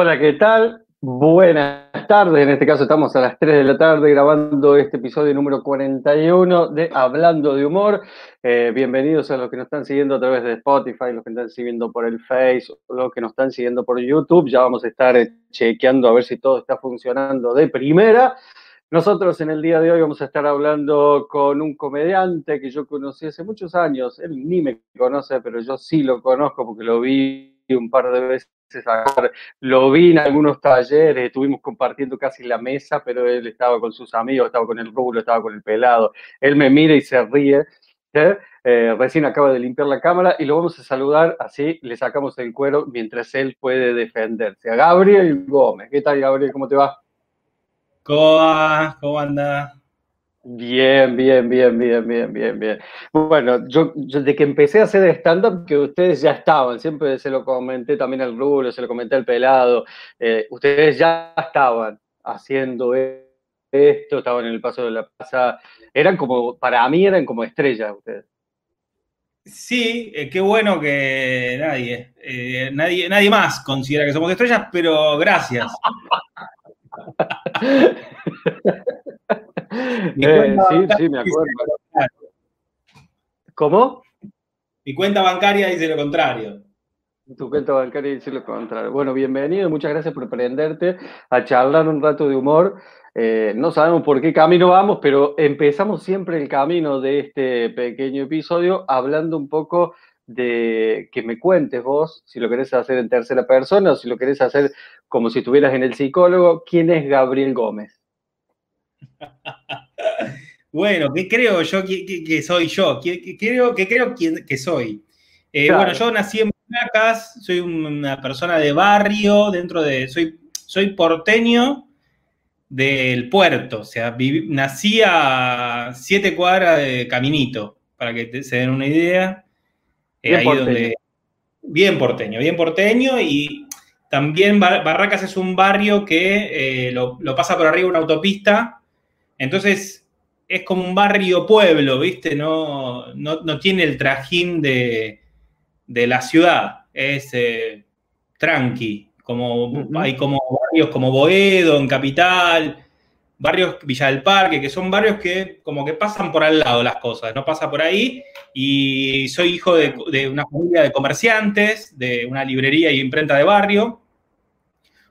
Hola, ¿qué tal? Buenas tardes, en este caso estamos a las 3 de la tarde grabando este episodio número 41 de Hablando de Humor. Eh, bienvenidos a los que nos están siguiendo a través de Spotify, los que están siguiendo por el Face, los que nos están siguiendo por YouTube. Ya vamos a estar eh, chequeando a ver si todo está funcionando de primera. Nosotros en el día de hoy vamos a estar hablando con un comediante que yo conocí hace muchos años. Él ni me conoce, pero yo sí lo conozco porque lo vi un par de veces lo vi en algunos talleres, estuvimos compartiendo casi la mesa, pero él estaba con sus amigos, estaba con el rulo, estaba con el pelado. Él me mira y se ríe. ¿eh? Recién acaba de limpiar la cámara y lo vamos a saludar así, le sacamos el cuero mientras él puede defenderse. A Gabriel Gómez. ¿Qué tal, Gabriel? ¿Cómo te va? ¿Cómo? ¿Cómo anda? Bien, bien, bien, bien, bien, bien, bien. Bueno, yo, desde que empecé a hacer stand-up, que ustedes ya estaban, siempre se lo comenté también al Rulo, se lo comenté al Pelado, eh, ustedes ya estaban haciendo esto, estaban en el Paso de la Plaza, eran como, para mí eran como estrellas ustedes. Sí, eh, qué bueno que nadie, eh, nadie, nadie más considera que somos estrellas, pero gracias. Eh, sí, sí, me acuerdo. ¿Cómo? Mi cuenta bancaria dice lo contrario. Tu cuenta bancaria dice lo contrario. Bueno, bienvenido, muchas gracias por prenderte a charlar un rato de humor. Eh, no sabemos por qué camino vamos, pero empezamos siempre el camino de este pequeño episodio hablando un poco de que me cuentes vos, si lo querés hacer en tercera persona o si lo querés hacer como si estuvieras en el psicólogo, ¿quién es Gabriel Gómez? bueno, ¿qué creo yo que, soy yo? ¿Qué, creo, que creo que, soy? Eh, bueno, yo nací en Placas, soy una persona de barrio, dentro de. Soy, soy porteño del puerto, o sea, nací a siete cuadras de caminito, para que se den una idea. Eh, bien, porteño. bien porteño, bien porteño y también Barracas es un barrio que eh, lo, pasa por arriba una autopista entonces es como un barrio pueblo, ¿viste? No, no, tiene el trajín de, la ciudad, es eh, tranqui, como, hay como barrios como Boedo, en Capital, barrios Villa del Parque, que son barrios que como que pasan por al lado las cosas, no pasa por ahí. Y soy hijo de, una familia de comerciantes, de una librería y imprenta de barrio.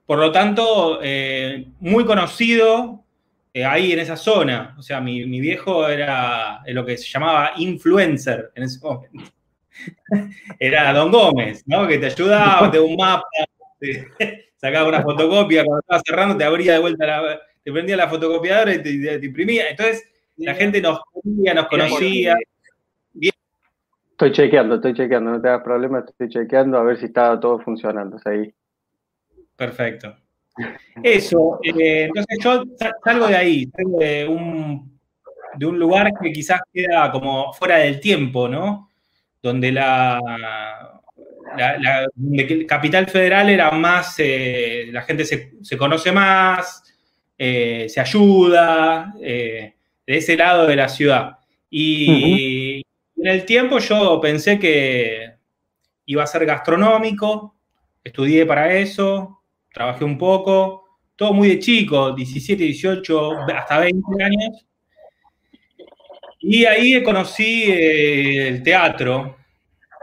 Por lo tanto, eh, muy conocido eh, ahí en esa zona. O sea, mi, viejo era lo que se llamaba influencer en ese momento. era Don Gómez, ¿no? Que te ayudaba, te un mapa, sacaba una fotocopia, cuando estaba cerrando te abría de vuelta, la, te prendía la fotocopiadora y te, imprimía. Entonces, la gente nos conocía, nos conocía. Estoy chequeando, estoy chequeando, no te hagas problema, estoy chequeando a ver si está todo funcionando. Ahí. Perfecto. Eso, eh, entonces yo salgo de ahí, salgo de un, de un lugar que quizás queda como fuera del tiempo, ¿no? Donde la, la, Capital Federal era más, eh, la gente se, conoce más, eh, se ayuda, de ese lado de la ciudad. Y en el tiempo yo pensé que iba a ser gastronómico, estudié para eso, trabajé un poco, todo muy de chico, 17, 18, hasta 20 años. Y ahí conocí eh, el teatro.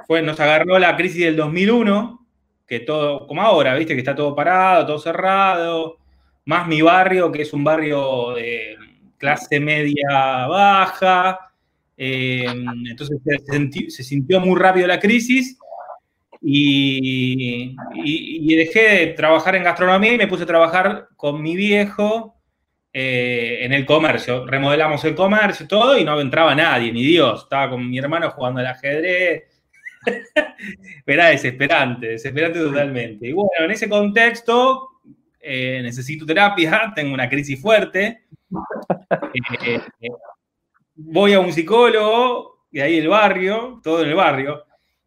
Fue, nos agarró la crisis del 2001, que todo, como ahora, viste, que está todo parado, todo cerrado. Más mi barrio, que es un barrio de clase media baja. Eh, entonces se sintió muy rápido la crisis y, dejé de trabajar en gastronomía y me puse a trabajar con mi viejo eh, en el comercio. Remodelamos el comercio, todo, y no entraba nadie, ni Dios. Estaba con mi hermano jugando al ajedrez. Era desesperante, desesperante totalmente. Y bueno, en ese contexto eh, necesito terapia, tengo una crisis fuerte. Eh, voy a un psicólogo, de ahí el barrio, todo en el barrio.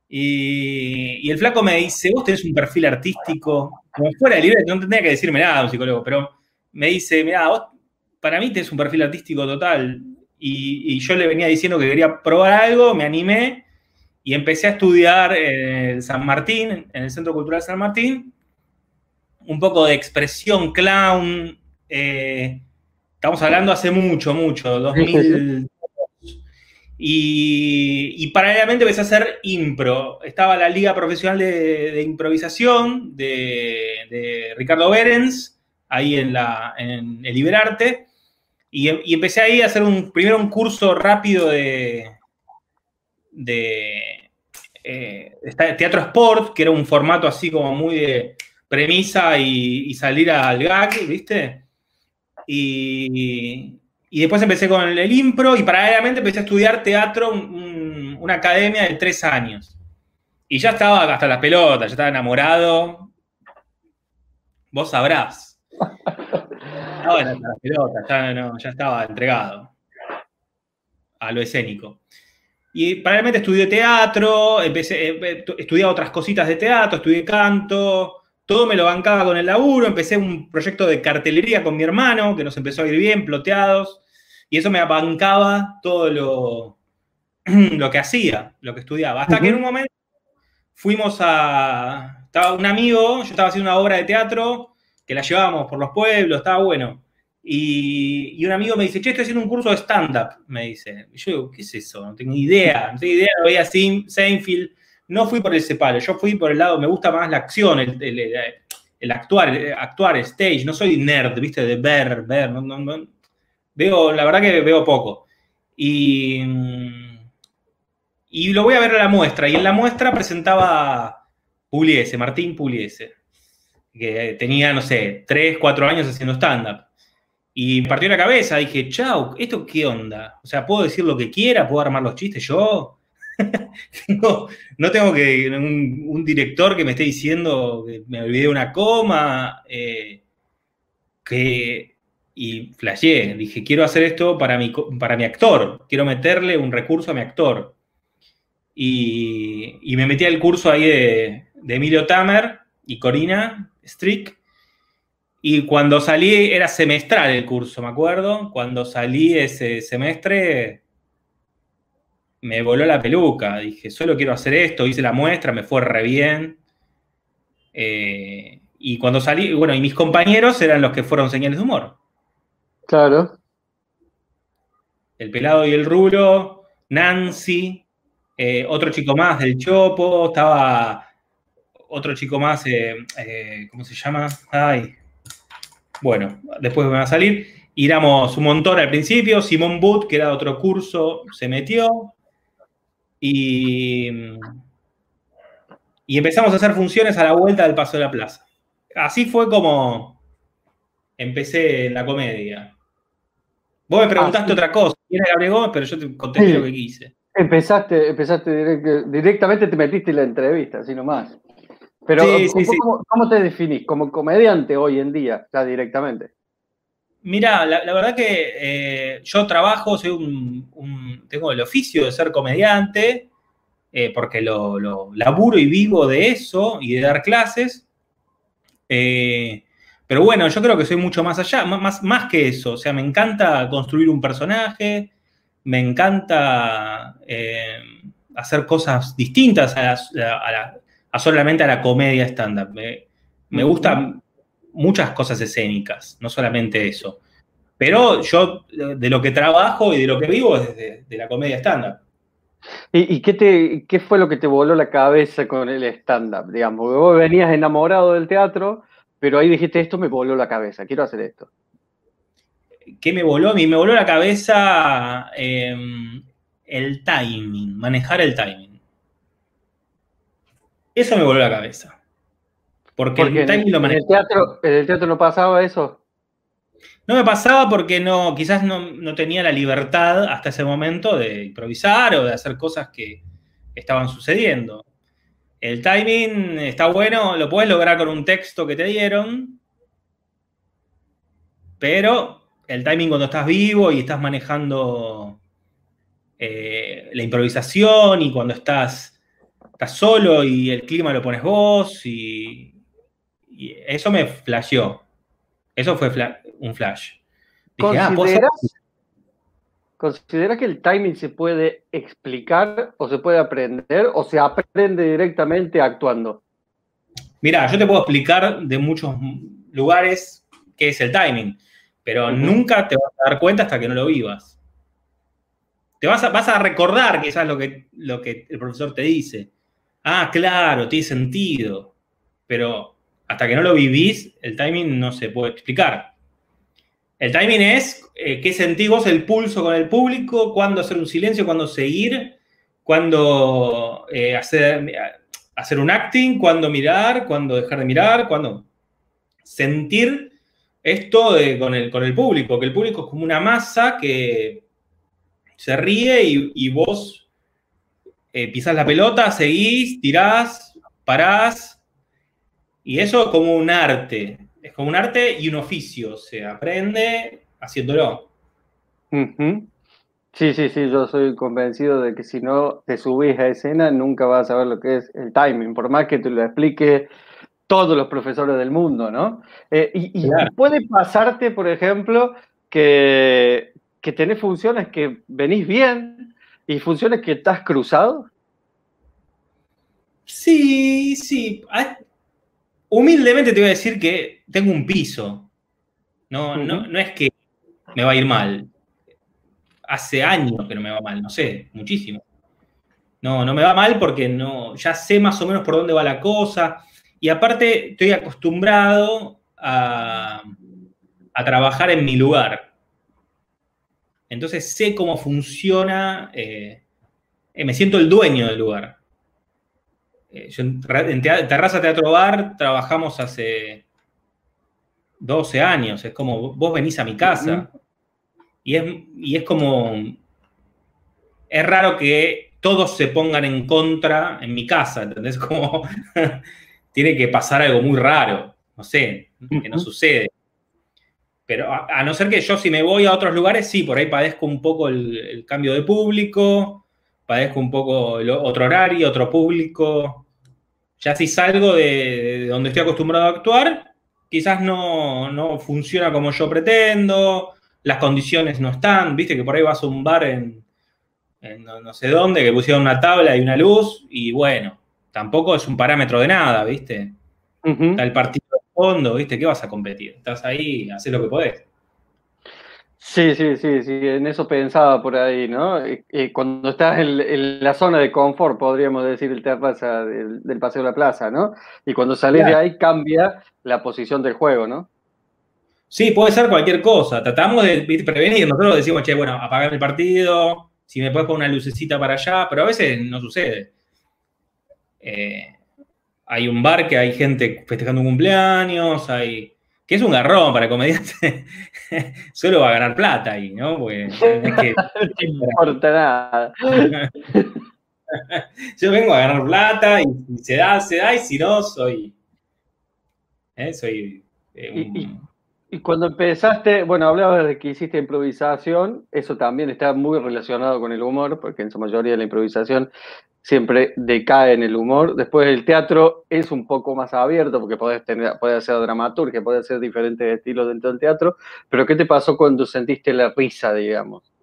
Y, el flaco me dice, vos tenés un perfil artístico, como fuera de libre, no tendría que decirme nada un psicólogo, pero me dice, mira, vos para mí tenés un perfil artístico total. Y, yo le venía diciendo que quería probar algo, me animé y empecé a estudiar en San Martín, en el Centro Cultural San Martín. un poco de expresión clown. Eh, estamos hablando hace mucho, mucho, 2000. Y, paralelamente empecé a hacer impro. Estaba la Liga Profesional de, Improvisación de, Ricardo Berens, ahí en, la, en el Liberarte. Y, empecé ahí a hacer un, primero un curso rápido de, de eh, teatro sport, que era un formato así como muy de premisa y, salir al gag, ¿viste? Y, después empecé con el, impro y paralelamente empecé a estudiar teatro, una academia de tres años. Y ya estaba hasta las pelotas, ya estaba enamorado. Vos sabrás. Estaba hasta las pelotas, ya, ya estaba entregado a lo escénico. Y paralelamente estudié teatro, empecé, eh, estudié otras cositas de teatro, estudié canto, todo me lo bancaba con el laburo, empecé un proyecto de cartelería con mi hermano, que nos empezó a ir bien, ploteados, y eso me bancaba todo lo, lo que hacía, lo que estudiaba. Hasta que en un momento fuimos a... Estaba un amigo, yo estaba haciendo una obra de teatro, que la llevábamos por los pueblos, estaba bueno. Y, un amigo me dice, che, estoy haciendo un curso de stand-up, me dice. Y yo digo, ¿qué es eso? No tengo idea, no tengo idea, lo veía Seinfeld. No fui por ese palo, yo fui por el lado, me gusta más la acción, el, actuar, el actuar, stage. No soy nerd, viste, de ver, ver. veo, la verdad que veo poco. Y, y lo voy a ver a la muestra. Y en la muestra presentaba Puliese, Martín Puliese, que tenía, no sé, 3, 4 años haciendo stand-up. Y me partió la cabeza, dije, chau, ¿esto qué onda? O sea, ¿puedo decir lo que quiera? ¿Puedo armar los chistes yo? no, tengo que un, director que me esté diciendo que me olvidé una coma, eh, que, y flasheé, dije, quiero hacer esto para mi, para mi actor, quiero meterle un recurso a mi actor. Y, me metí al curso ahí de, de Emilio Tamer y Corina Strick, y cuando salí, era semestral el curso, me acuerdo. Cuando salí ese semestre, me voló la peluca. Dije, solo quiero hacer esto. Hice la muestra, me fue re bien. Eh, y cuando salí, bueno, y mis compañeros eran los que fueron señales de humor. Claro. El pelado y el rulo, Nancy, eh, otro chico más del Chopo, estaba otro chico más, eh, ¿cómo se llama? Ay, bueno, después me va a salir. Iramos un montón al principio. Simón Boot, que era otro curso, se metió. Y, y empezamos a hacer funciones a la vuelta del Paso de la Plaza. Así fue como empecé la comedia. Vos me preguntaste ah, otra cosa, quién era Gabriel Gómez, pero yo te contesté lo que quise. Empezaste, empezaste directamente te metiste en la entrevista, así nomás. Pero, ¿cómo, te definís? ¿Como comediante hoy en día, ya directamente? Mira, la, verdad que eh, yo trabajo, soy un, tengo el oficio de ser comediante, eh, porque lo, laburo y vivo de eso y de dar clases. Eh, pero bueno, yo creo que soy mucho más allá, más, más que eso. O sea, me encanta construir un personaje, me encanta hacer cosas distintas a, la, solamente a la comedia estándar. Me, me gustan muchas cosas escénicas, no solamente eso. Pero yo de lo que trabajo y de lo que vivo es de, la comedia estándar. ¿Y, qué, te, qué, fue lo que te voló la cabeza con el stand-up? Digamos, vos venías enamorado del teatro, pero ahí dijiste, esto me voló la cabeza, quiero hacer esto. ¿Qué me voló? A mí me voló la cabeza em, el timing, manejar el timing. Eso me volvió la cabeza. Porque, el timing lo. ¿En el, teatro, no pasaba eso? No me pasaba porque no, quizás no, tenía la libertad hasta ese momento de improvisar o de hacer cosas que estaban sucediendo. El timing está bueno, lo puedes lograr con un texto que te dieron, pero el timing cuando estás vivo y estás manejando eh, la improvisación y cuando estás estás solo y el clima lo pones vos y, eso me flasheó. Eso fue un flash. Ah, ¿Consideras, que el timing se puede explicar o se puede aprender o se aprende directamente actuando? Mira, yo te puedo explicar de muchos lugares qué es el timing, pero nunca te vas a dar cuenta hasta que no lo vivas. Te vas a, vas a recordar quizás lo que, lo que el profesor te dice. Ah, claro, tiene sentido. Pero hasta que no lo vivís, el timing no se puede explicar. El timing es eh, qué sentís vos el pulso con el público, cuándo hacer un silencio, cuándo seguir, cuándo eh, hacer, hacer un acting, cuándo mirar, cuándo dejar de mirar, cuándo sentir esto con, el, con el público, que el público es como una masa que se ríe y, vos eh, pisás la pelota, seguís, tirás, parás, y eso es como un arte, es como un arte y un oficio, se aprende haciéndolo. Sí, sí, sí, yo soy convencido de que si no te subís a escena nunca vas a saber lo que es el timing, por más que te lo explique todos los profesores del mundo, ¿no? Eh, y, puede pasarte, por ejemplo, que, que tenés funciones que venís bien y funciones que estás cruzado. Sí, sí. Humildemente te voy a decir que tengo un piso. No, no, no es que me va a ir mal. Hace años que no me va mal, no sé, muchísimo. No, no me va mal porque no, ya sé más o menos por dónde va la cosa. Y aparte estoy acostumbrado a, trabajar en mi lugar. Entonces sé cómo funciona, eh, eh, me siento el dueño del lugar. Eh, en, Terraza Teatro Bar trabajamos hace 12 años, es como vos venís a mi casa. y, es, y es como, es raro que todos se pongan en contra en mi casa, ¿entendés? Como tiene que pasar algo muy raro, no sé, que no sucede. Pero a, no ser que yo si me voy a otros lugares, sí, por ahí padezco un poco el, cambio de público, padezco un poco otro horario, otro público. Ya si salgo de, donde estoy acostumbrado a actuar, quizás no, funciona como yo pretendo, las condiciones no están, viste que por ahí vas a un bar en, no, no, sé dónde, que pusieron una tabla y una luz, y bueno, tampoco es un parámetro de nada, ¿viste? Está el partido de fondo, ¿viste? ¿Qué vas a competir? Estás ahí, haces lo que podés. Sí, sí, sí, sí, en eso pensaba por ahí, ¿no? cuando estás en, la zona de confort, podríamos decir, el terraza del, Paseo de la Plaza, ¿no? Y cuando salís de ahí cambia la posición del juego, ¿no? Sí, puede ser cualquier cosa. Tratamos de prevenir. Nosotros decimos, che, bueno, apagar el partido, si me puedes poner una lucecita para allá, pero a veces no sucede. Eh, hay un bar que hay gente festejando un cumpleaños, hay que es un garrón para comediante, solo va a ganar plata ahí, ¿no? Porque no importa nada. Yo vengo a ganar plata y se da, se da, y si no, soy. ¿eh? Soy. Eh, y, cuando empezaste, bueno, hablabas de que hiciste improvisación, eso también está muy relacionado con el humor, porque en su mayoría la improvisación siempre decae en el humor. Después el teatro es un poco más abierto porque puedes tener, puede ser dramaturgia, puede ser diferentes estilos dentro del teatro. Pero ¿qué te pasó cuando sentiste la risa, digamos?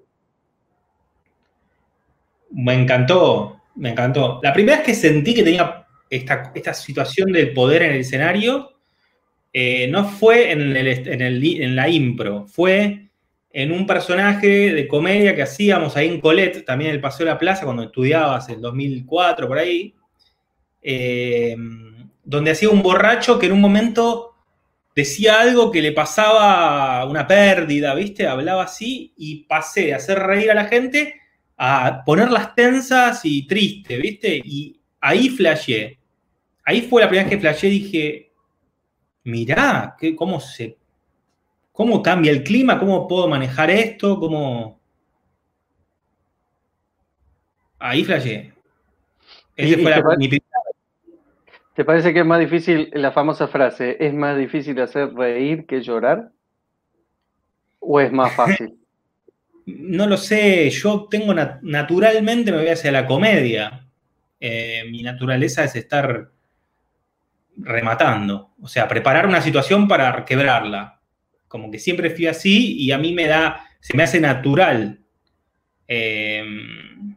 Me encantó, me encantó. La primera vez que sentí que tenía esta, situación del poder en el escenario, eh, no fue en, en la impro, fue en un personaje de comedia que hacíamos ahí en Colette, también en el Paseo de la Plaza, cuando estudiabas en 2004, por ahí, eh, donde hacía un borracho que en un momento decía algo que le pasaba una pérdida, ¿viste? Hablaba así y pasé a hacer reír a la gente a ponerlas tensas y tristes, ¿viste? Y ahí flasheé. Ahí fue la primera vez que flasheé y dije, mirá, cómo se ¿Cómo cambia el clima? ¿Cómo puedo manejar esto? ¿Cómo...? Ahí flashé. Ese fue la, mi ¿Te parece que es más difícil, la famosa frase, es más difícil hacer reír que llorar? ¿O es más fácil? no lo sé, yo tengo naturalmente me voy hacia la comedia. Eh, mi naturaleza es estar rematando, o sea, preparar una situación para quebrarla como que siempre fui así y a mí me da, se me hace natural. Em,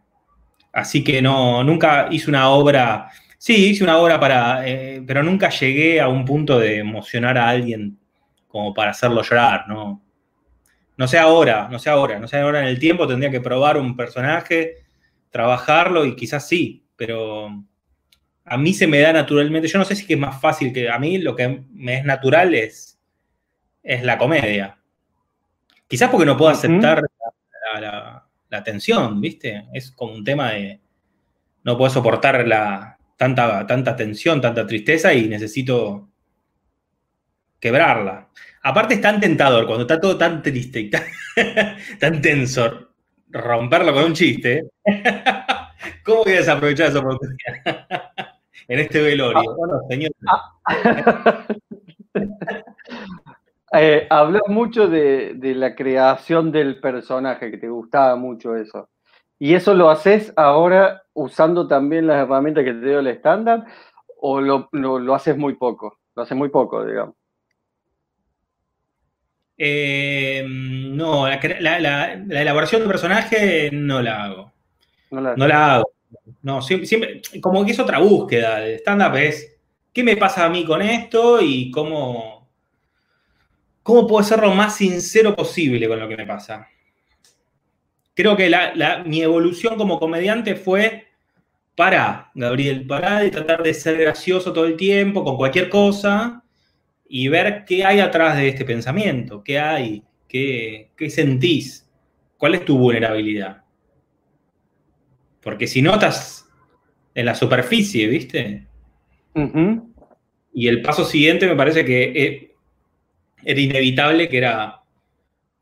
así que no, nunca hice una obra Sí, hice una obra para, eh, pero nunca llegué a un punto de emocionar a alguien como para hacerlo llorar, ¿no? No sé ahora, no sé ahora, no sé ahora en el tiempo tendría que probar un personaje, trabajarlo y quizás sí, pero a mí se me da naturalmente, yo no sé si es más fácil que a mí lo que me es natural es, es la comedia. Quizás porque no puedo aceptar la, tensión, ¿viste? Es como un tema de, no puedo soportar la, tanta, tanta tensión, tanta tristeza y necesito quebrarla. Aparte es tan tentador, cuando está todo tan triste y tan, tenso, romperlo con un chiste. ¿Cómo voy a desaprovechar esa oportunidad? en este velorio. Ah. bueno, señor. Ah. Eh, hablas mucho de, la creación del personaje, que te gustaba mucho eso. ¿Y eso lo haces ahora usando también las herramientas que te dio el estándar o lo, lo haces muy poco? Lo haces muy poco, digamos. Eh, no, la, elaboración de personaje no la hago. No la, hago. No, siempre, como que es otra búsqueda de stand-up, es qué me pasa a mí con esto y cómo, cómo puedo ser lo más sincero posible con lo que me pasa. Creo que mi evolución como comediante fue para, Gabriel, para de tratar de ser gracioso todo el tiempo con cualquier cosa y ver qué hay atrás de este pensamiento, qué hay, qué, sentís, cuál es tu vulnerabilidad. Porque si notas en la superficie, ¿viste? Y el paso siguiente me parece que e, era inevitable, que era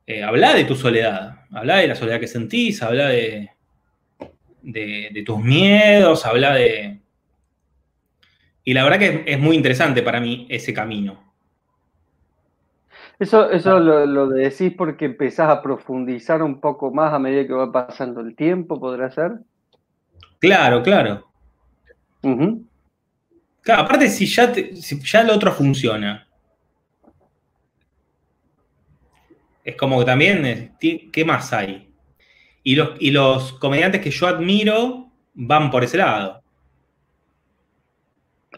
eh, hablar de tu soledad, hablar de la soledad que sentís, hablar de, de, de tus miedos, hablar de... Y la verdad que es muy interesante para mí ese camino. Eso, eso lo, decís porque empezás a profundizar un poco más a medida que va pasando el tiempo, ¿podrá ser? Claro, claro. Claro, aparte si ya, si ya lo otro funciona. Es como que también, ¿qué más hay? Y los, y los comediantes que yo admiro van por ese lado.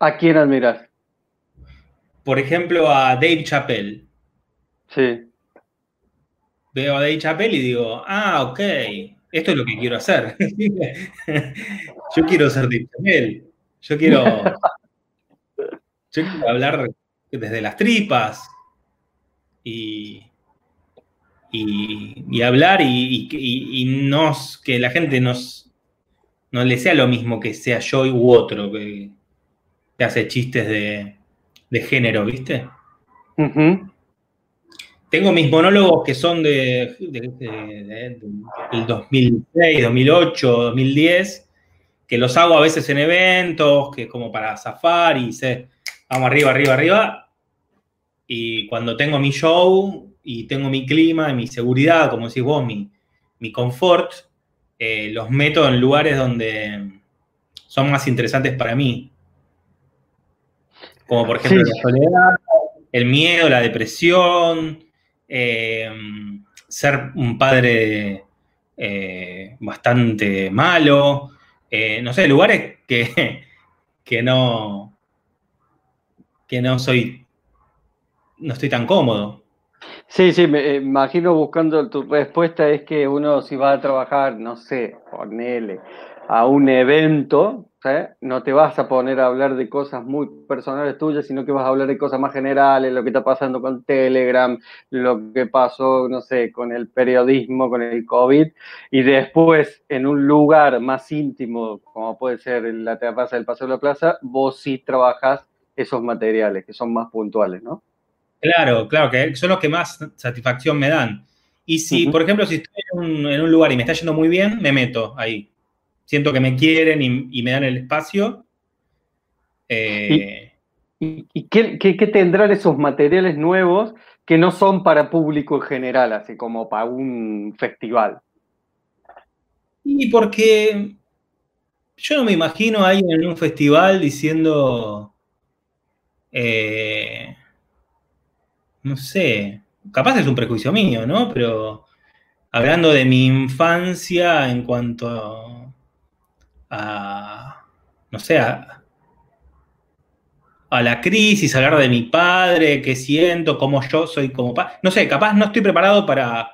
¿A quién admiras? Por ejemplo, a Dave Chappelle. Sí. Veo a Dave Chappelle y digo, ah, ok, esto es lo que quiero hacer. yo quiero ser Dave Chappelle. Yo quiero, yo quiero hablar desde las tripas y, y, hablar y, y, que la gente nos, no le sea lo mismo que sea yo u otro que, hace chistes de, de género, ¿viste? Tengo mis monólogos que son de, del 2006, 2008, 2010, que los hago a veces en eventos, que como para zafar y se, vamos arriba, arriba, arriba. Y cuando tengo mi show y tengo mi clima, mi seguridad, como decís vos, mi, mi confort, eh, los meto en lugares donde son más interesantes para mí. Como por ejemplo la soledad, el miedo, la depresión, eh, ser un padre eh, bastante malo, no sé, lugares que, que no que no soy no estoy tan cómodo. Sí, sí, me imagino buscando tu respuesta es que uno si va a trabajar, no sé, ponele a un evento, no te vas a poner a hablar de cosas muy personales tuyas, sino que vas a hablar de cosas más generales, lo que está pasando con Telegram, lo que pasó, no sé, con el periodismo, con el COVID, y después en un lugar más íntimo, como puede ser la terraza del Paseo de la Plaza, vos sí trabajas esos materiales que son más puntuales, ¿no? Claro, claro, que son los que más satisfacción me dan. Y si, por ejemplo, si estoy en un lugar y me está yendo muy bien, me meto ahí siento que me quieren y, me dan el espacio. Eh, ¿Y, qué, tendrán esos materiales nuevos que no son para público en general, así como para un festival? Y porque yo no me imagino ahí en un festival diciendo, eh, no sé, capaz es un prejuicio mío, ¿no? Pero hablando de mi infancia en cuanto a, no sé, a, a la crisis, hablar de mi padre, qué siento, cómo yo soy como padre. No sé, capaz no estoy preparado para,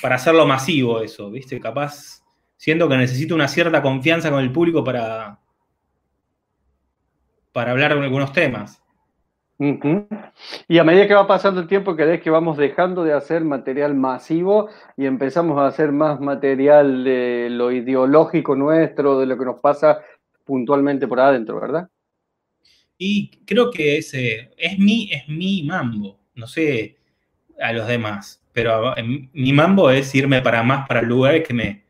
para hacerlo masivo eso, ¿viste? Capaz siento que necesito una cierta confianza con el público para, para hablar de algunos temas. Y a medida que va pasando el tiempo, ¿crees que vamos dejando de hacer material masivo y empezamos a hacer más material de lo ideológico nuestro, de lo que nos pasa puntualmente por adentro, ¿verdad? Y creo que ese es mi, es mi mambo, no sé a los demás, pero mi mambo es irme para más para lugares que me,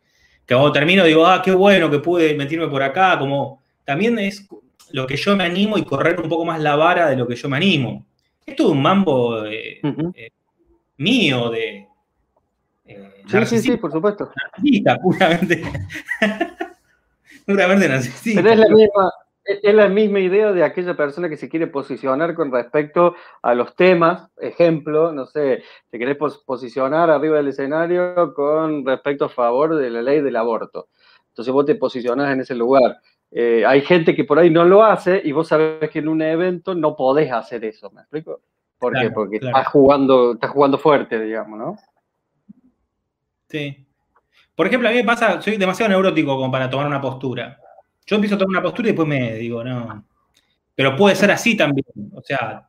que cuando termino digo, ah, qué bueno que pude meterme por acá, como también es lo que yo me animo y correr un poco más la vara de lo que yo me animo. Esto es un mambo eh, eh, mío de... Eh, sí, sí, sí, por supuesto. Narcisista, puramente. puramente narcisista. Pero es la, misma, es la misma idea de aquella persona que se quiere posicionar con respecto a los temas. Ejemplo, no sé, te querés posicionar arriba del escenario con respecto a favor de la ley del aborto. Entonces vos te posicionás en ese lugar. Eh, hay gente que por ahí no lo hace y vos sabés que en un evento no podés hacer eso, ¿me explico? ¿Por qué? Porque estás, jugando, estás jugando fuerte, digamos, ¿no? Sí. Por ejemplo, a mí me pasa, soy demasiado neurótico como para tomar una postura. Yo empiezo a tomar una postura y después me digo, no. Pero puede ser así también. O sea,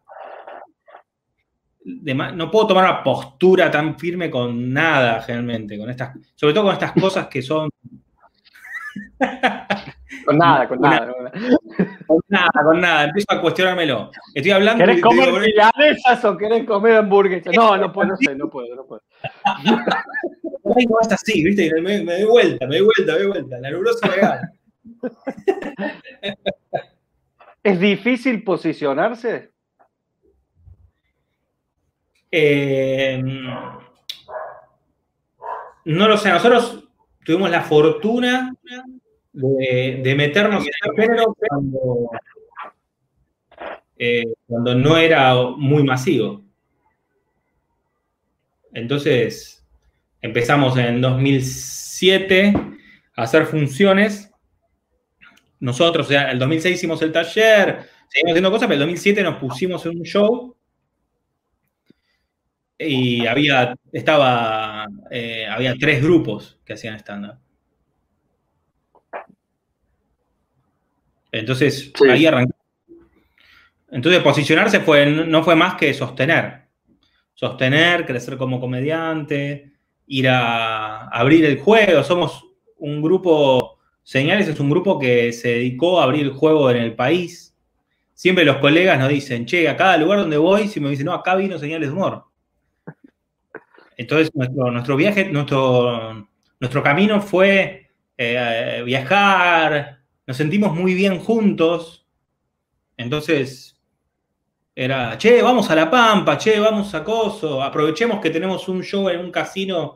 no puedo tomar una postura tan firme con nada, generalmente, con estas, sobre todo con estas cosas que son con nada, con nada. Con nada, con nada. Empiezo a cuestionármelo. Estoy hablando. ¿Querés comer milanesas o querés comer hamburguesas? No, no puedo, no sé, no puedo, no puedo. no es así, ¿viste? Me, me, doy vuelta, me doy vuelta, me doy vuelta. La neurosis legal. ¿Es difícil posicionarse? Eh, no lo sé. Nosotros tuvimos la fortuna de, meternos en el género eh, cuando, no era muy masivo. Entonces, empezamos en 2007 a hacer funciones. Nosotros, o sea, el 2006 hicimos el taller, seguimos haciendo cosas, pero el 2007 nos pusimos en un show y había, estaba, eh, había tres grupos que hacían stand-up. Entonces, ahí arrancó. Entonces, posicionarse fue, no fue más que sostener. Sostener, crecer como comediante, ir a abrir el juego. Somos un grupo, Señales es un grupo que se dedicó a abrir el juego en el país. Siempre los colegas nos dicen, che, a cada lugar donde voy, si me dicen, no, acá vino Señales de Humor. Entonces, nuestro, viaje, nuestro, nuestro camino fue eh, viajar, nos sentimos muy bien juntos. Entonces, era, che, vamos a La Pampa, che, vamos a Coso, aprovechemos que tenemos un show en un casino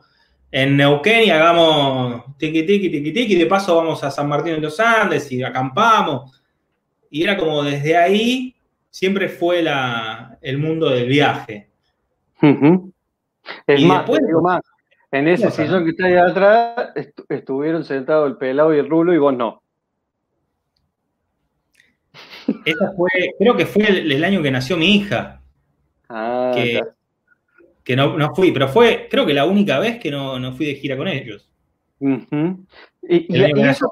en Neuquén y hagamos tiki tiki tiki tiki, y de paso vamos a San Martín de los Andes y acampamos. Y era como desde ahí siempre fue la, el mundo del viaje. Es más, digo más, en ese sillón que está ahí atrás estuvieron sentados el pelado y el rulo y vos no. Esa fue, creo que fue el, año que nació mi hija. Ah, que, no, no, fui, pero fue, creo que la única vez que no, no fui de gira con ellos. y, eso,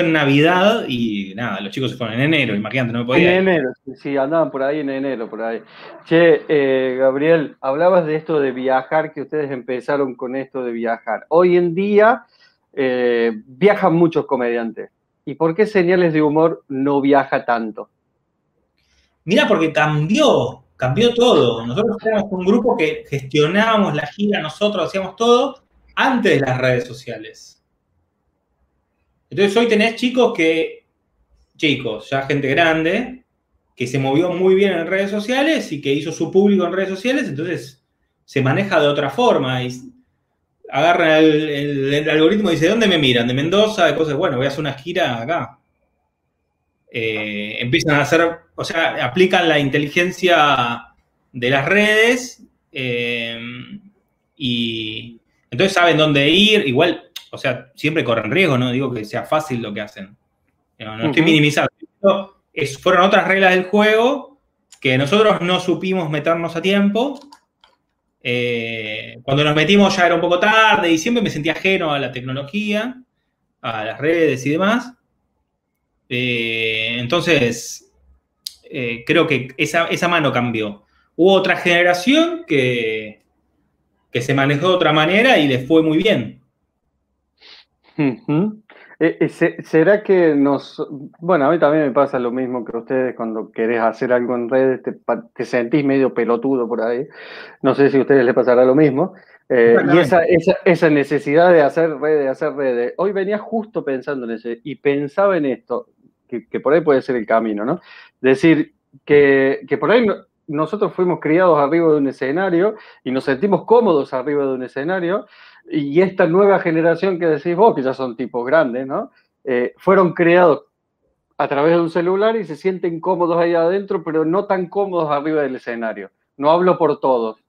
en Navidad y nada, los chicos se fueron en enero, imagínate, no me podía. En enero, sí, andaban por ahí en enero, por ahí. Che, eh, Gabriel, hablabas de esto de viajar, que ustedes empezaron con esto de viajar. Hoy en día eh, viajan muchos comediantes. ¿Y por qué Señales de Humor no viaja tanto? Mira, porque cambió, cambió todo. Nosotros éramos un grupo que gestionábamos la gira, nosotros hacíamos todo antes de las redes sociales. Entonces hoy tenés chicos que, chicos, ya gente grande, que se movió muy bien en redes sociales y que hizo su público en redes sociales, entonces se maneja de otra forma agarra el, algoritmo y dice, ¿dónde me miran? De Mendoza, de cosas, bueno, voy a hacer una gira acá. Eh, empiezan a hacer, o sea, aplican la inteligencia de las redes eh, y entonces saben dónde ir, igual o sea, siempre corren riesgo, no digo que sea fácil lo que hacen. No, estoy minimizando. fueron otras reglas del juego que nosotros no supimos meternos a tiempo. Eh, cuando nos metimos ya era un poco tarde y siempre me sentía ajeno a la tecnología, a las redes y demás. Eh, entonces, eh, creo que esa, mano cambió. Hubo otra generación que, que se manejó de otra manera y les fue muy bien. Eh, ¿Será que nos... Bueno, a mí también me pasa lo mismo que a ustedes cuando querés hacer algo en redes, te, sentís medio pelotudo por ahí. No sé si a ustedes les pasará lo mismo. Eh, y esa, esa, necesidad de hacer redes, hacer redes. Hoy venía justo pensando en eso y pensaba en esto, que, por ahí puede ser el camino, ¿no? Decir que, que por ahí nosotros fuimos criados arriba de un escenario y nos sentimos cómodos arriba de un escenario y esta nueva generación que decís vos, que ya son tipos grandes, ¿no? Eh, fueron creados a través de un celular y se sienten cómodos ahí adentro, pero no tan cómodos arriba del escenario. No hablo por todos.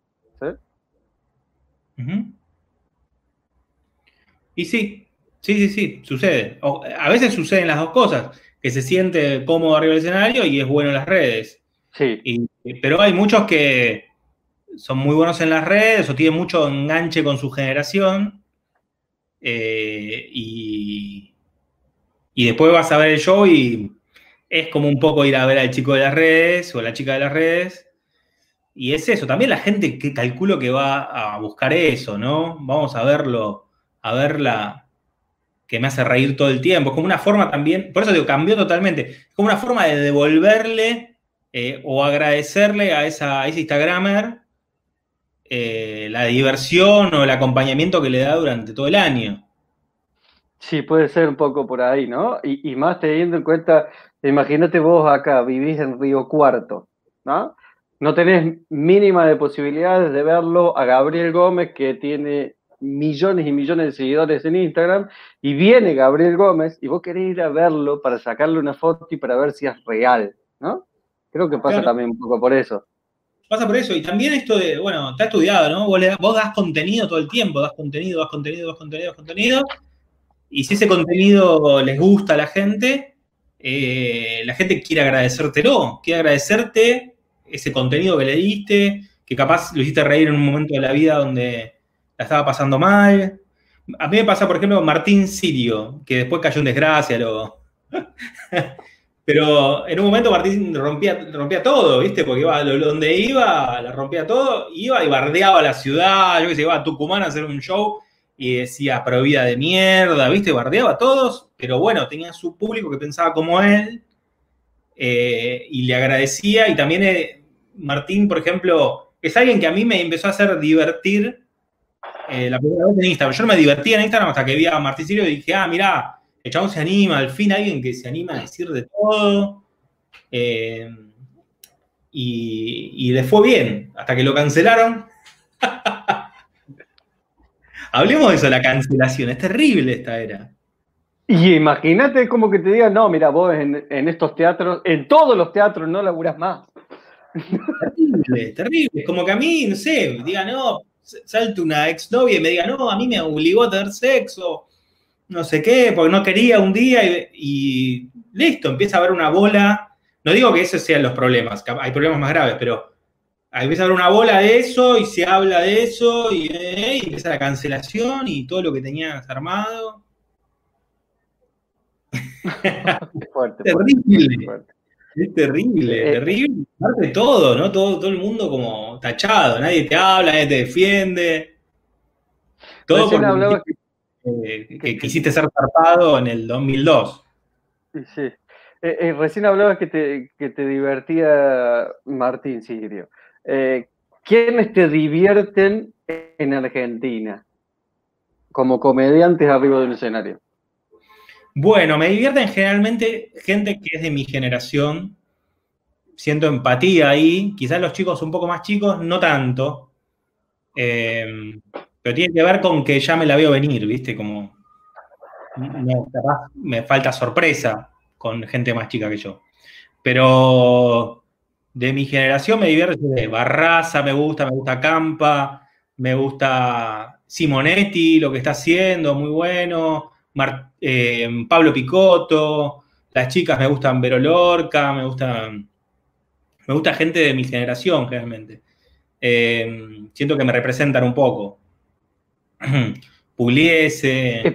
Y sí, sí, sí, sí, sucede. a veces suceden las dos cosas, que se siente cómodo arriba del escenario y es bueno en las redes. Sí. Pero hay muchos que, son muy buenos en las redes o tienen mucho enganche con su generación. Eh, y, después vas a ver el show y es como un poco ir a ver al chico de las redes o a la chica de las redes. Y es eso, también la gente que calculo que va a buscar eso, ¿no? Vamos a verlo, a verla que me hace reír todo el tiempo. Es como una forma también, por eso digo, cambió totalmente. Es como una forma de devolverle eh, o agradecerle a, esa, ese Instagramer eh, la diversión o el acompañamiento que le da durante todo el año. Sí, puede ser un poco por ahí, ¿no? Y, más teniendo en cuenta, imagínate vos acá, vivís en Río Cuarto, ¿no? No tenés mínima de posibilidades de verlo a Gabriel Gómez, que tiene millones y millones de seguidores en Instagram, y viene Gabriel Gómez y vos querés ir a verlo para sacarle una foto y para ver si es real, ¿no? Creo que pasa también un poco por eso pasa por eso. Y también esto de, bueno, está estudiado, ¿no? Vos, das contenido todo el tiempo, das contenido, das contenido, das contenido, das contenido. Y si ese contenido les gusta a la gente, eh, la gente quiere agradecértelo, quiere agradecerte ese contenido que le diste, que capaz lo hiciste reír en un momento de la vida donde la estaba pasando mal. A mí me pasa, por ejemplo, Martín Sirio, que después cayó en desgracia, lo... Pero en un momento Martín rompía, rompía todo, ¿viste? Porque iba donde iba, la rompía todo, iba y bardeaba la ciudad, yo que sé, iba a Tucumán a hacer un show y decía prohibida de mierda, ¿viste? Bardeaba a todos, pero bueno, tenía su público que pensaba como él eh, y le agradecía. Y también eh, Martín, por ejemplo, es alguien que a mí me empezó a hacer divertir eh, la primera vez en Instagram. Yo no me divertía en Instagram hasta que vi a Martín Sirio y dije, ah, mirá, el chabón se anima, al fin alguien que se anima a decir de todo. Eh, y, le fue bien, hasta que lo cancelaron. Hablemos de eso, la cancelación. Es terrible esta era. Y imagínate como que te digan, no, mira, vos en, estos teatros, en todos los teatros no laburas más. Terrible, terrible. Como que a mí, no sé, diga, no, salte una exnovia y me diga, no, a mí me obligó a tener sexo, no sé qué, porque no quería un día y, listo, empieza a haber una bola. No digo que esos sean los problemas, hay problemas más graves, pero empieza a haber una bola de eso y se habla de eso y, eh, empieza la cancelación y todo lo que tenías armado. terrible. Es terrible, eh, terrible. Parte todo, ¿no? Todo, todo el mundo como tachado, nadie te habla, nadie te defiende. Todo por que, quisiste ser zarpado en el 2002. Sí. Eh, eh, recién hablabas que te, que te divertía Martín Sirio. Eh, ¿Quiénes te divierten en Argentina como comediantes arriba del escenario? Bueno, me divierten generalmente gente que es de mi generación. Siento empatía ahí. Quizás los chicos un poco más chicos, no tanto. Eh, pero tiene que ver con que ya me la veo venir, ¿viste? Como. me falta sorpresa con gente más chica que yo. Pero de mi generación me divierte Barraza, me gusta, me gusta Campa, me gusta Simonetti, lo que está haciendo, muy bueno. Eh, Pablo Picotto, las chicas me gustan Vero Lorca, me gustan. Me gusta gente de mi generación, generalmente. Eh, siento que me representan un poco. Puliese.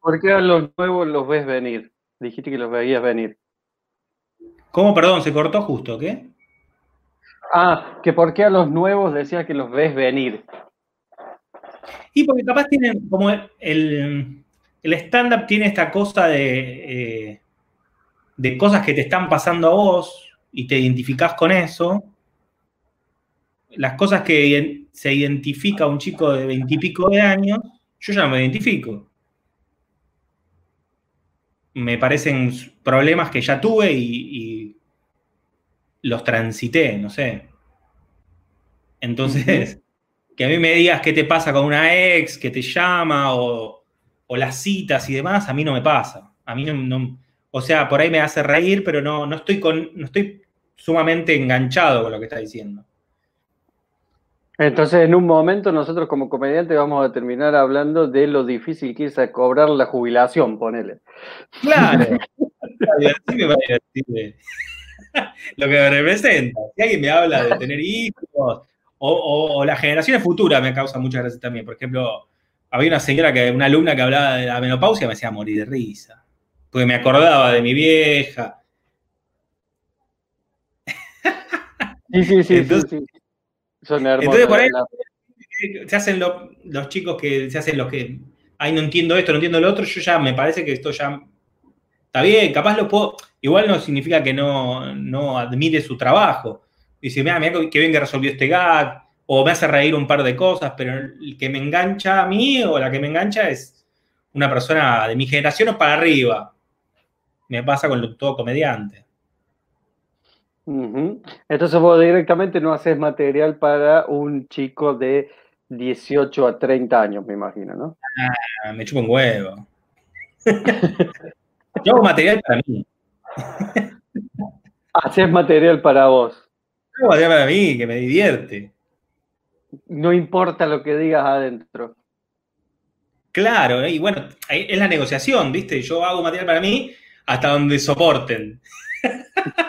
¿Por qué, a los nuevos los ves venir? Dijiste que los veías venir. ¿Cómo? Perdón, se cortó justo, ¿qué? Ah, que por qué a los nuevos decías que los ves venir. Y porque capaz tienen como el, el stand-up tiene esta cosa de, eh, de cosas que te están pasando a vos y te identificás con eso. Las cosas que se identifica un chico de veintipico de años, yo ya no me identifico. Me parecen problemas que ya tuve y, los transité, no sé. Entonces, que a mí me digas qué te pasa con una ex, que te llama o, las citas y demás, a mí no me pasa. A mí no, o sea, por ahí me hace reír, pero no, no, estoy con, no estoy sumamente enganchado con lo que está diciendo. Entonces, en un momento, nosotros como comediantes vamos a terminar hablando de lo difícil que es a cobrar la jubilación, ponele. Claro. Así me va a decir lo que me representa. Si alguien me habla de tener hijos, o, o, las generaciones futuras me causa mucha gracia también. Por ejemplo, había una señora, que, una alumna que hablaba de la menopausia, me hacía morir de risa. Porque me acordaba de mi vieja. Sí, sí, sí. sí, Son hermosos. Entonces, por ahí se hacen los chicos que se hacen los que, ay, no entiendo esto, no entiendo lo otro. Yo ya me parece que esto ya está bien, capaz lo puedo. Igual no significa que no, no admire su trabajo. Dice, mira, mira qué bien que resolvió este gag, o me hace reír un par de cosas, pero el que me engancha a mí o la que me engancha es una persona de mi generación o para arriba. Me pasa con todo comediante. Entonces vos directamente no haces material para un chico de 18 a 30 años, me imagino, ¿no? Ah, me chupo un huevo. Yo hago material para mí. Haces material para vos. Hago material para mí, que me divierte. No importa lo que digas adentro. Claro, y bueno, es la negociación, ¿viste? Yo hago material para mí hasta donde soporten.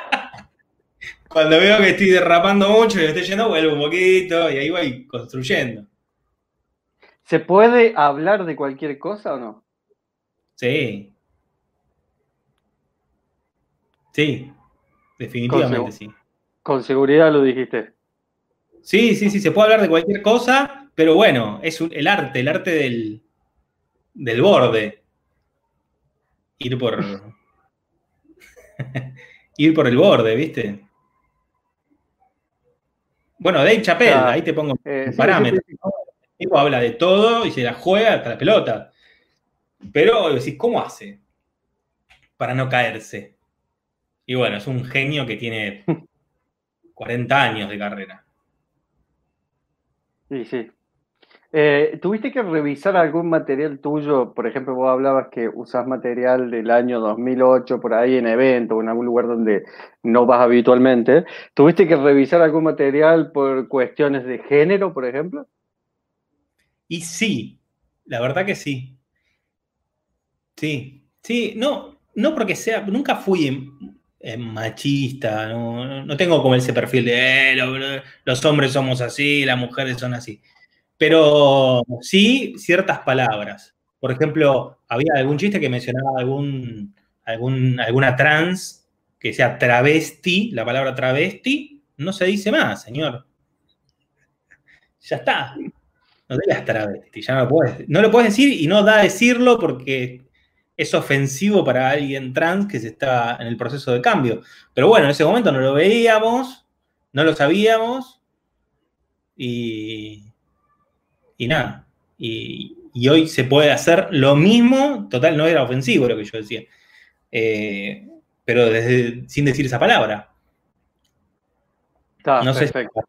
Cuando veo que estoy derrapando mucho y me estoy yendo, vuelvo un poquito y ahí voy construyendo. ¿Se puede hablar de cualquier cosa o no? Sí. Sí, definitivamente sí. Con seguridad lo dijiste. Sí, sí, sí, se puede hablar de cualquier cosa, pero bueno, es el arte, el arte del, del borde. Ir por. ir por el borde, ¿viste? Bueno, Dave Chappelle, ahí te pongo eh, parámetros. el tipo habla de todo y se la juega hasta la pelota. Pero decís, ¿cómo hace para no caerse? Y bueno, es un genio que tiene 40 años de carrera. Sí, sí. Eh, ¿Tuviste que revisar algún material tuyo? Por ejemplo, vos hablabas que usás material del año 2008 por ahí en evento o en algún lugar donde no vas habitualmente. ¿Tuviste que revisar algún material por cuestiones de género, por ejemplo? Y sí, la verdad que sí. Sí, sí, no, no porque sea, nunca fui machista, no, tengo como ese perfil de eh, los hombres somos así, las mujeres son así. Pero sí ciertas palabras. Por ejemplo, había algún chiste que mencionaba algún, algún, alguna trans que sea travesti, la palabra travesti, no se dice más, señor. Ya está. No digas travesti, ya no lo puedes, no lo puedes decir y no da a decirlo porque es ofensivo para alguien trans que se está en el proceso de cambio. Pero bueno, en ese momento no lo veíamos, no lo sabíamos y, y nada. Y, hoy se puede hacer lo mismo, total, no era ofensivo lo que yo decía, eh, pero desde, sin decir esa palabra. no perfecto.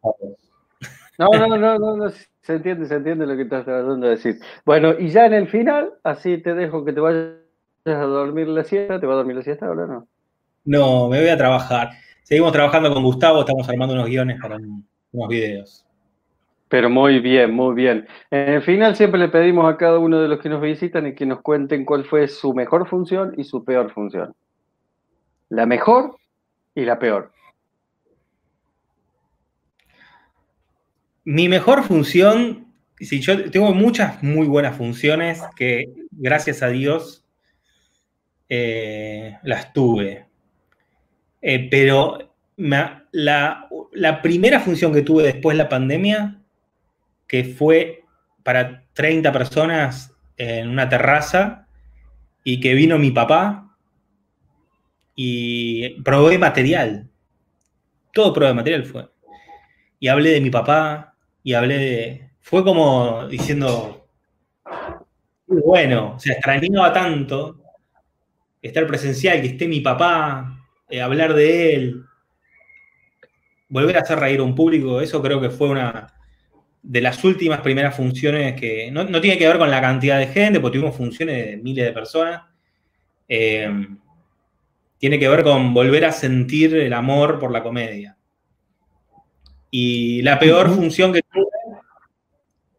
no, no, no, no, no, se entiende, se entiende lo que estás tratando de decir. Bueno, y ya en el final, así te dejo que te vayas a dormir la siesta? ¿Te va a dormir la siesta ahora no? No, me voy a trabajar. Seguimos trabajando con Gustavo, estamos armando unos guiones para unos videos. Pero muy bien, muy bien. En el final siempre le pedimos a cada uno de los que nos visitan y que nos cuenten cuál fue su mejor función y su peor función. La mejor y la peor. Mi mejor función, si yo tengo muchas muy buenas funciones que gracias a Dios eh, las tuve. Eh, pero la, la, primera función que tuve después de la pandemia, que fue para 30 personas en una terraza y que vino mi papá y probé material. Todo probé material fue. Y hablé de mi papá y hablé de... Fue como diciendo, bueno, se extrañaba tanto estar presencial, que esté mi papá, eh, hablar de él, volver a hacer reír a un público, eso creo que fue una de las últimas primeras funciones que no, tiene que ver con la cantidad de gente, porque tuvimos funciones de miles de personas. Eh, tiene que ver con volver a sentir el amor por la comedia. Y la peor función que tuve,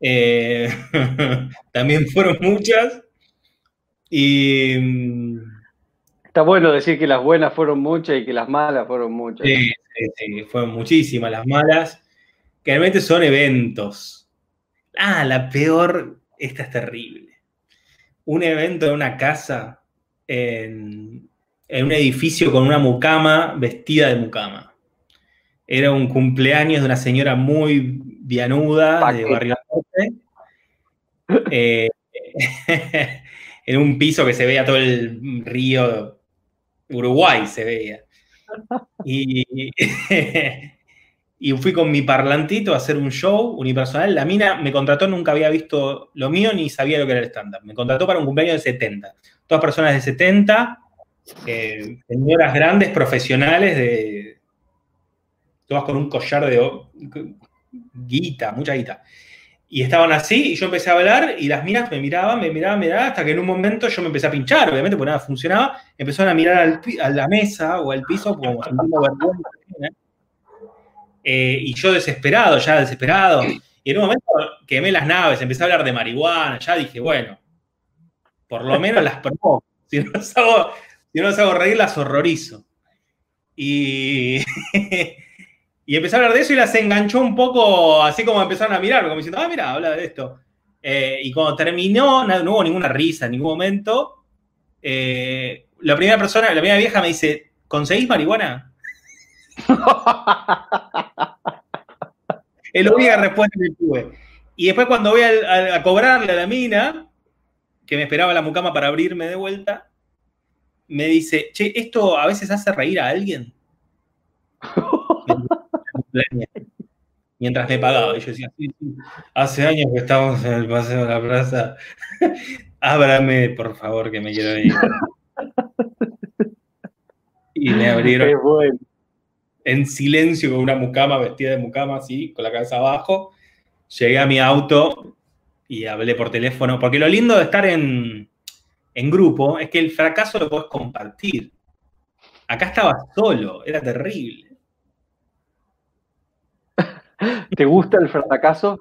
eh, también fueron muchas. Y Está bueno decir que las buenas fueron muchas y que las malas fueron muchas. Sí, sí, sí, fueron muchísimas las malas, que realmente son eventos. Ah, la peor, esta es terrible. Un evento en una casa, en, un edificio con una mucama vestida de mucama. Era un cumpleaños de una señora muy vianuda de Barrio Norte. Eh, en un piso que se veía todo el río Uruguay se veía. Y, y fui con mi parlantito a hacer un show unipersonal. La mina me contrató, nunca había visto lo mío ni sabía lo que era el stand-up. Me contrató para un cumpleaños de 70. Todas personas de 70, eh, señoras grandes, profesionales, de, todas con un collar de guita, mucha guita. Y estaban así, y yo empecé a hablar, y las minas me miraban, me miraban, me miraban, hasta que en un momento yo me empecé a pinchar, obviamente, porque nada funcionaba. Empezaron a mirar a la mesa o al piso, como vergüenza. Eh, y yo desesperado, ya desesperado. Y en un momento quemé las naves, empecé a hablar de marihuana, ya dije, bueno, por lo menos las provoco. Si no las hago, las reír, las horrorizo. Y Y empezó a hablar de eso y las enganchó un poco, así como empezaron a mirar, como diciendo, ah, mira, habla de esto. Eh, y cuando terminó, no, hubo ninguna risa en ningún momento. Eh, la primera persona, la primera vieja me dice, ¿conseguís marihuana? es la única respuesta que tuve. Y después cuando voy a, cobrarle a la mina, que me esperaba la mucama para abrirme de vuelta, me dice, che, ¿esto a veces hace reír a alguien? mientras me pagaba. Y yo decía, hace años que estamos en el paseo de la plaza, ábrame, por favor, que me quiero ir. Y me abrieron en silencio con una mucama, vestida de mucama, así, con la cabeza abajo. Llegué a mi auto y hablé por teléfono, porque lo lindo de estar en, en grupo es que el fracaso lo puedes compartir. Acá estaba solo, era terrible. ¿Te gusta el fracaso?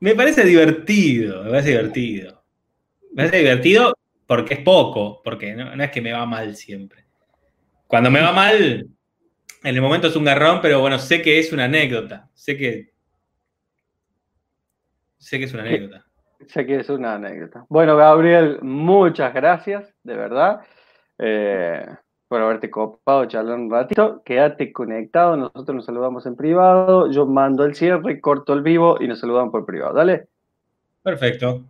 Me parece divertido, me parece divertido. Me parece divertido porque es poco, porque no, es que me va mal siempre. Cuando me va mal, en el momento es un garrón, pero bueno, sé que es una anécdota. Sé que. Sé que es una anécdota. Sé que es una anécdota. Bueno, Gabriel, muchas gracias, de verdad. Eh, por haberte copado, charlar un ratito. Quédate conectado, nosotros nos saludamos en privado. Yo mando el cierre, corto el vivo y nos saludamos por privado. Dale. Perfecto.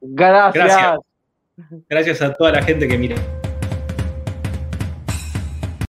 Gracias. Gracias, Gracias a toda la gente que mira.